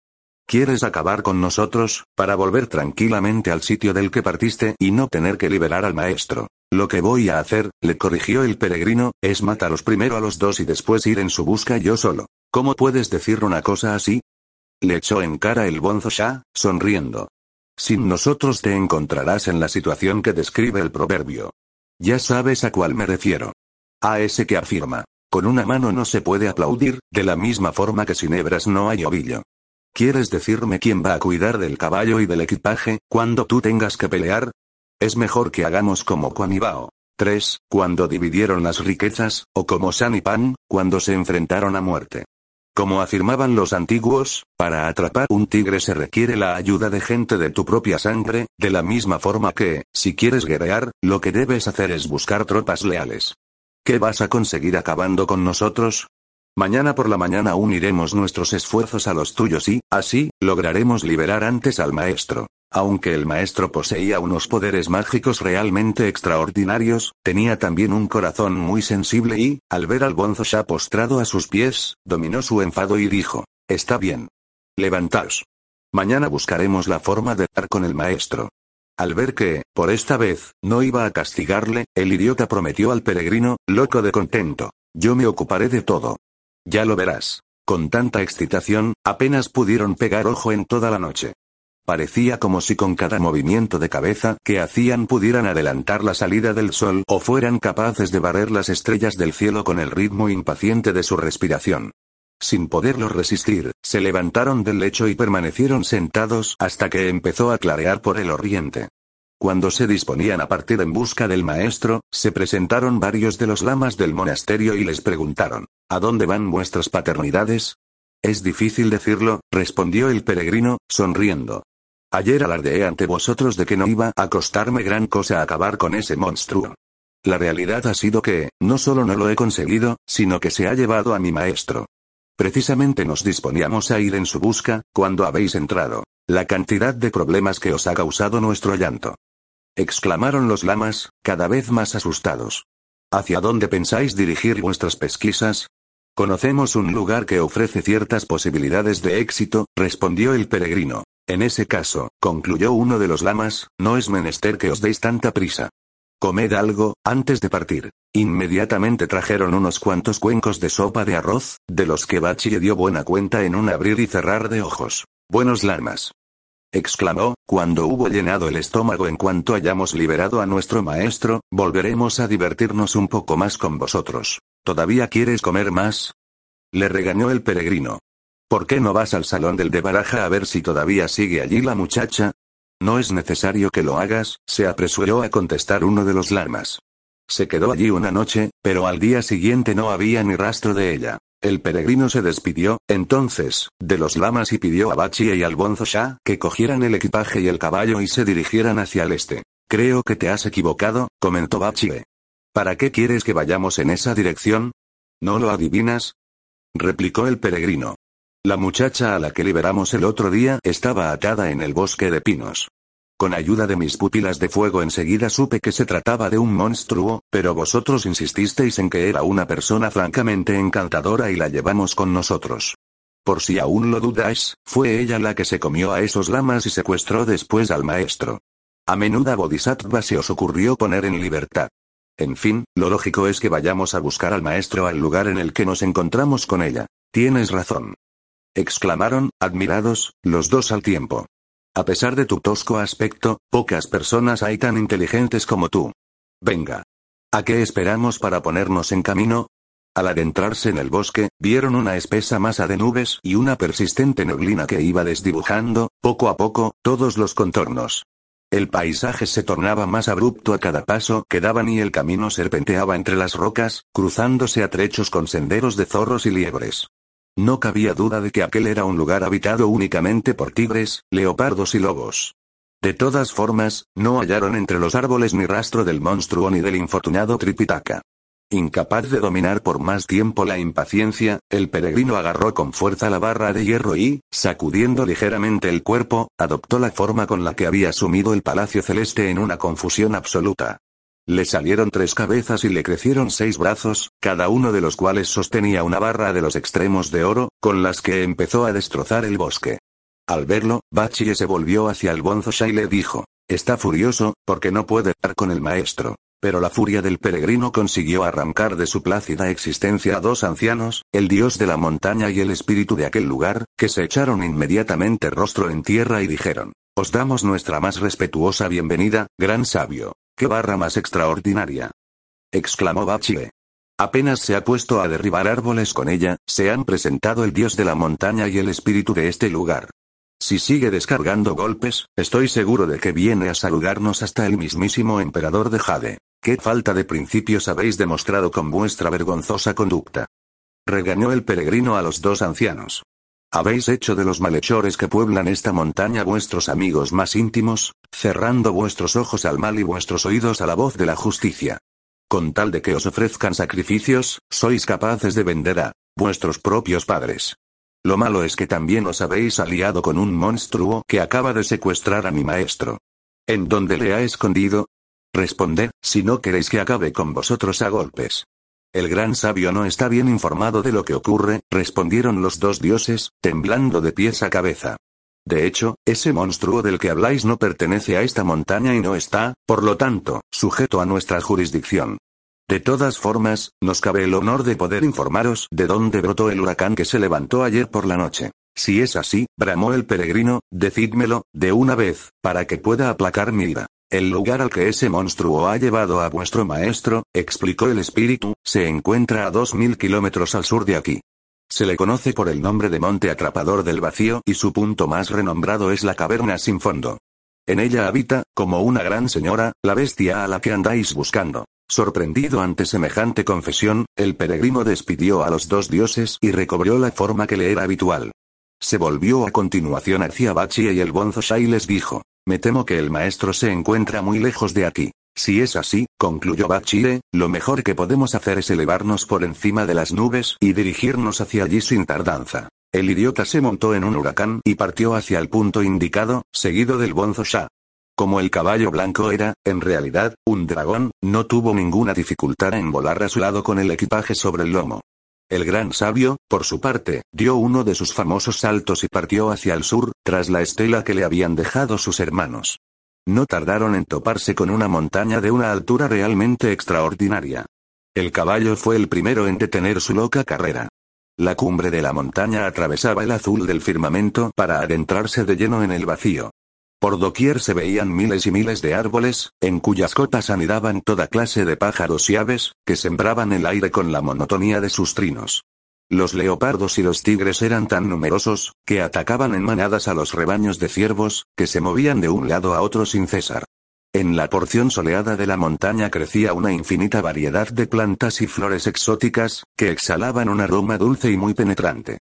A: ¿Quieres acabar con nosotros, para volver tranquilamente al sitio del que partiste y no tener que liberar al maestro? Lo que voy a hacer, le corrigió el peregrino, es mataros primero a los dos y después ir en su busca yo solo. ¿Cómo puedes decir una cosa así? Le echó en cara el bonzo Shah, sonriendo. Sin nosotros te encontrarás en la situación que describe el proverbio. Ya sabes a cuál me refiero. A ese que afirma. Con una mano no se puede aplaudir, de la misma forma que sin hebras no hay ovillo. ¿Quieres decirme quién va a cuidar del caballo y del equipaje, cuando tú tengas que pelear? Es mejor que hagamos como Bao. 3, cuando dividieron las riquezas, o como San y Pan, cuando se enfrentaron a muerte. Como afirmaban los antiguos, para atrapar un tigre se requiere la ayuda de gente de tu propia sangre, de la misma forma que, si quieres guerrear, lo que debes hacer es buscar tropas leales. ¿Qué vas a conseguir acabando con nosotros? Mañana por la mañana uniremos nuestros esfuerzos a los tuyos y, así, lograremos liberar antes al maestro. Aunque el maestro poseía unos poderes mágicos realmente extraordinarios, tenía también un corazón muy sensible y, al ver al bonzo ya postrado a sus pies, dominó su enfado y dijo, Está bien. Levantaos. Mañana buscaremos la forma de dar con el maestro. Al ver que, por esta vez, no iba a castigarle, el idiota prometió al peregrino, loco de contento. Yo me ocuparé de todo. Ya lo verás. Con tanta excitación, apenas pudieron pegar ojo en toda la noche. Parecía como si con cada movimiento de cabeza que hacían pudieran adelantar la salida del sol o fueran capaces de barrer las estrellas del cielo con el ritmo impaciente de su respiración. Sin poderlo resistir, se levantaron del lecho y permanecieron sentados hasta que empezó a clarear por el oriente. Cuando se disponían a partir en busca del maestro, se presentaron varios de los lamas del monasterio y les preguntaron, ¿A dónde van vuestras paternidades? Es difícil decirlo, respondió el peregrino, sonriendo. Ayer alardeé ante vosotros de que no iba a costarme gran cosa acabar con ese monstruo. La realidad ha sido que, no solo no lo he conseguido, sino que se ha llevado a mi maestro. Precisamente nos disponíamos a ir en su busca, cuando habéis entrado. La cantidad de problemas que os ha causado nuestro llanto. Exclamaron los lamas, cada vez más asustados. ¿Hacia dónde pensáis dirigir vuestras pesquisas? Conocemos un lugar que ofrece ciertas posibilidades de éxito, respondió el peregrino. En ese caso, concluyó uno de los lamas, no es menester que os deis tanta prisa. Comed algo, antes de partir. Inmediatamente trajeron unos cuantos cuencos de sopa de arroz, de los que Bachi dio buena cuenta en un abrir y cerrar de ojos. Buenos lamas. exclamó, cuando hubo llenado el estómago en cuanto hayamos liberado a nuestro maestro, volveremos a divertirnos un poco más con vosotros. ¿Todavía quieres comer más? Le regañó el peregrino. ¿Por qué no vas al salón del de baraja a ver si todavía sigue allí la muchacha? No es necesario que lo hagas, se apresuró a contestar uno de los lamas. Se quedó allí una noche, pero al día siguiente no había ni rastro de ella. El peregrino se despidió, entonces, de los lamas y pidió a Bachi y al Bonzo Shah que cogieran el equipaje y el caballo y se dirigieran hacia el este. Creo que te has equivocado, comentó Bachie. ¿Para qué quieres que vayamos en esa dirección? ¿No lo adivinas? replicó el peregrino. La muchacha a la que liberamos el otro día estaba atada en el bosque de pinos. Con ayuda de mis pupilas de fuego enseguida supe que se trataba de un monstruo, pero vosotros insististeis en que era una persona francamente encantadora y la llevamos con nosotros. Por si aún lo dudáis, fue ella la que se comió a esos lamas y secuestró después al maestro. A menuda Bodhisattva se os ocurrió poner en libertad. En fin, lo lógico es que vayamos a buscar al maestro al lugar en el que nos encontramos con ella. Tienes razón exclamaron, admirados, los dos al tiempo. A pesar de tu tosco aspecto, pocas personas hay tan inteligentes como tú. Venga. ¿A qué esperamos para ponernos en camino? Al adentrarse en el bosque, vieron una espesa masa de nubes y una persistente neblina que iba desdibujando, poco a poco, todos los contornos. El paisaje se tornaba más abrupto a cada paso que daban y el camino serpenteaba entre las rocas, cruzándose a trechos con senderos de zorros y liebres. No cabía duda de que aquel era un lugar habitado únicamente por tigres, leopardos y lobos. De todas formas, no hallaron entre los árboles ni rastro del monstruo ni del infortunado Tripitaka. Incapaz de dominar por más tiempo la impaciencia, el peregrino agarró con fuerza la barra de hierro y, sacudiendo ligeramente el cuerpo, adoptó la forma con la que había sumido el palacio celeste en una confusión absoluta. Le salieron tres cabezas y le crecieron seis brazos, cada uno de los cuales sostenía una barra de los extremos de oro, con las que empezó a destrozar el bosque. Al verlo, Bachie se volvió hacia el Bonzo y le dijo, está furioso, porque no puede estar con el maestro. Pero la furia del peregrino consiguió arrancar de su plácida existencia a dos ancianos, el dios de la montaña y el espíritu de aquel lugar, que se echaron inmediatamente rostro en tierra y dijeron, Os damos nuestra más respetuosa bienvenida, gran sabio. ¡Qué barra más extraordinaria! exclamó Bachie. Apenas se ha puesto a derribar árboles con ella, se han presentado el dios de la montaña y el espíritu de este lugar. Si sigue descargando golpes, estoy seguro de que viene a saludarnos hasta el mismísimo emperador de Jade. ¿Qué falta de principios habéis demostrado con vuestra vergonzosa conducta? Regañó el peregrino a los dos ancianos. Habéis hecho de los malhechores que pueblan esta montaña vuestros amigos más íntimos, cerrando vuestros ojos al mal y vuestros oídos a la voz de la justicia. Con tal de que os ofrezcan sacrificios, sois capaces de vender a vuestros propios padres. Lo malo es que también os habéis aliado con un monstruo que acaba de secuestrar a mi maestro. ¿En dónde le ha escondido? Responded, si no queréis que acabe con vosotros a golpes. El gran sabio no está bien informado de lo que ocurre, respondieron los dos dioses, temblando de pies a cabeza. De hecho, ese monstruo del que habláis no pertenece a esta montaña y no está, por lo tanto, sujeto a nuestra jurisdicción. De todas formas, nos cabe el honor de poder informaros de dónde brotó el huracán que se levantó ayer por la noche. Si es así, bramó el peregrino, decídmelo, de una vez, para que pueda aplacar mi ira. El lugar al que ese monstruo ha llevado a vuestro maestro, explicó el espíritu, se encuentra a dos mil kilómetros al sur de aquí. Se le conoce por el nombre de Monte Atrapador del Vacío y su punto más renombrado es la caverna sin fondo. En ella habita, como una gran señora, la bestia a la que andáis buscando. Sorprendido ante semejante confesión, el peregrino despidió a los dos dioses y recobró la forma que le era habitual. Se volvió a continuación hacia Bachi y el Bonzo Shai les dijo, me temo que el maestro se encuentra muy lejos de aquí. Si es así, concluyó Bachile, lo mejor que podemos hacer es elevarnos por encima de las nubes y dirigirnos hacia allí sin tardanza. El idiota se montó en un huracán y partió hacia el punto indicado, seguido del bonzo Shah. Como el caballo blanco era, en realidad, un dragón, no tuvo ninguna dificultad en volar a su lado con el equipaje sobre el lomo. El gran sabio, por su parte, dio uno de sus famosos saltos y partió hacia el sur, tras la estela que le habían dejado sus hermanos. No tardaron en toparse con una montaña de una altura realmente extraordinaria. El caballo fue el primero en detener su loca carrera. La cumbre de la montaña atravesaba el azul del firmamento para adentrarse de lleno en el vacío. Por doquier se veían miles y miles de árboles, en cuyas cotas anidaban toda clase de pájaros y aves, que sembraban el aire con la monotonía de sus trinos. Los leopardos y los tigres eran tan numerosos, que atacaban en manadas a los rebaños de ciervos, que se movían de un lado a otro sin cesar. En la porción soleada de la montaña crecía una infinita variedad de plantas y flores exóticas, que exhalaban un aroma dulce y muy penetrante.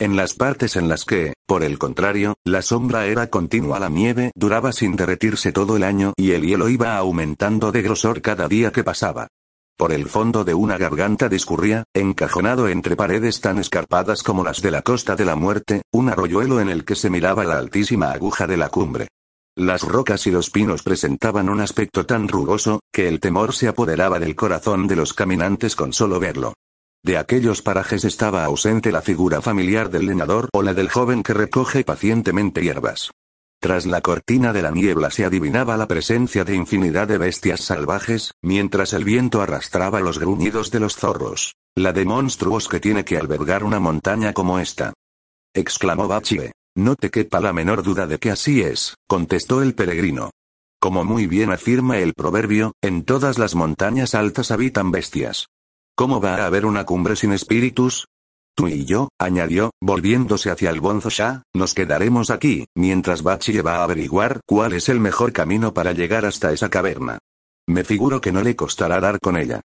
A: En las partes en las que, por el contrario, la sombra era continua la nieve duraba sin derretirse todo el año y el hielo iba aumentando de grosor cada día que pasaba. Por el fondo de una garganta discurría, encajonado entre paredes tan escarpadas como las de la costa de la muerte, un arroyuelo en el que se miraba la altísima aguja de la cumbre. Las rocas y los pinos presentaban un aspecto tan rugoso, que el temor se apoderaba del corazón de los caminantes con solo verlo. De aquellos parajes estaba ausente la figura familiar del leñador o la del joven que recoge pacientemente hierbas. Tras la cortina de la niebla se adivinaba la presencia de infinidad de bestias salvajes, mientras el viento arrastraba los gruñidos de los zorros. La de monstruos que tiene que albergar una montaña como esta. exclamó Bachie. No te quepa la menor duda de que así es, contestó el peregrino. Como muy bien afirma el proverbio, en todas las montañas altas habitan bestias. ¿Cómo va a haber una cumbre sin espíritus? Tú y yo, añadió, volviéndose hacia el Bonzo Shah, nos quedaremos aquí, mientras Bachi va a averiguar cuál es el mejor camino para llegar hasta esa caverna. Me figuro que no le costará dar con ella.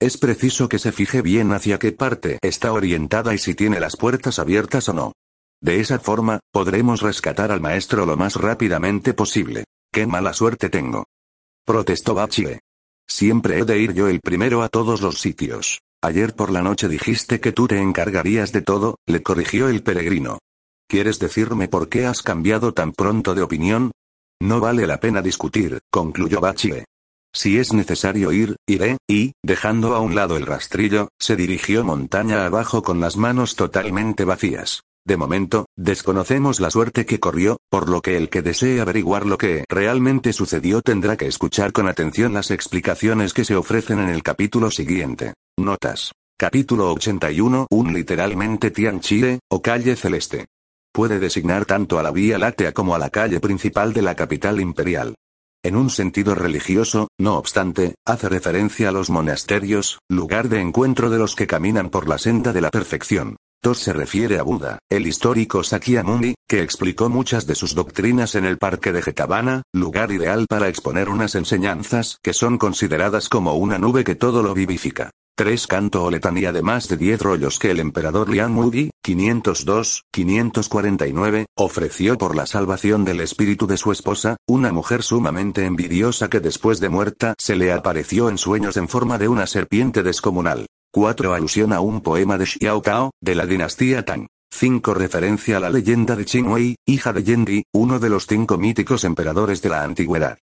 A: Es preciso que se fije bien hacia qué parte está orientada y si tiene las puertas abiertas o no. De esa forma, podremos rescatar al maestro lo más rápidamente posible. ¡Qué mala suerte tengo! Protestó Bachie. Siempre he de ir yo el primero a todos los sitios. Ayer por la noche dijiste que tú te encargarías de todo, le corrigió el peregrino. ¿Quieres decirme por qué has cambiado tan pronto de opinión? No vale la pena discutir, concluyó Bachie. Si es necesario ir, iré, y, dejando a un lado el rastrillo, se dirigió montaña abajo con las manos totalmente vacías. De momento, desconocemos la suerte que corrió, por lo que el que desee averiguar lo que realmente sucedió tendrá que escuchar con atención las explicaciones que se ofrecen en el capítulo siguiente. Notas. Capítulo 81. Un literalmente Tian Chile, o calle celeste. Puede designar tanto a la Vía Láctea como a la calle principal de la capital imperial. En un sentido religioso, no obstante, hace referencia a los monasterios, lugar de encuentro de los que caminan por la senda de la perfección. 2 se refiere a Buda, el histórico Sakyamuni, que explicó muchas de sus doctrinas en el parque de Jetavana, lugar ideal para exponer unas enseñanzas que son consideradas como una nube que todo lo vivifica. 3 canto o letanía de más de 10 rollos que el emperador Liang Mudi, 502, 549, ofreció por la salvación del espíritu de su esposa, una mujer sumamente envidiosa que después de muerta se le apareció en sueños en forma de una serpiente descomunal. 4. Alusión a un poema de Xiao Cao, de la dinastía Tang. 5. Referencia a la leyenda de Qin Wei, hija de Yendi, uno de los cinco míticos emperadores de la antigüedad.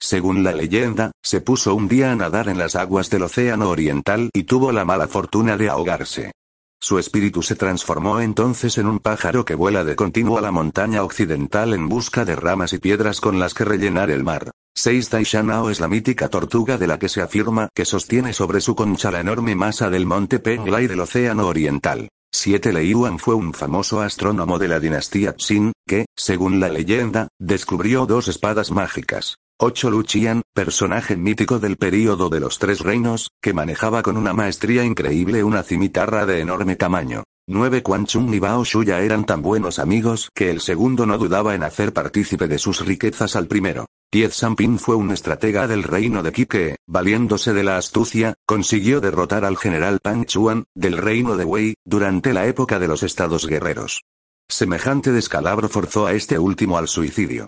A: Según la leyenda, se puso un día a nadar en las aguas del Océano Oriental y tuvo la mala fortuna de ahogarse. Su espíritu se transformó entonces en un pájaro que vuela de continuo a la montaña occidental en busca de ramas y piedras con las que rellenar el mar. 6. Taishanao es la mítica tortuga de la que se afirma que sostiene sobre su concha la enorme masa del monte Penglai del Océano Oriental. 7. Lei Yuan fue un famoso astrónomo de la dinastía Qin, que, según la leyenda, descubrió dos espadas mágicas. 8. Luchian, personaje mítico del período de los Tres Reinos, que manejaba con una maestría increíble una cimitarra de enorme tamaño. 9. Quan Chung y Bao Shuya eran tan buenos amigos que el segundo no dudaba en hacer partícipe de sus riquezas al primero. 10. Sampin fue un estratega del reino de Qi que, valiéndose de la astucia, consiguió derrotar al general Pang Chuan, del reino de Wei, durante la época de los estados guerreros. Semejante descalabro forzó a este último al suicidio.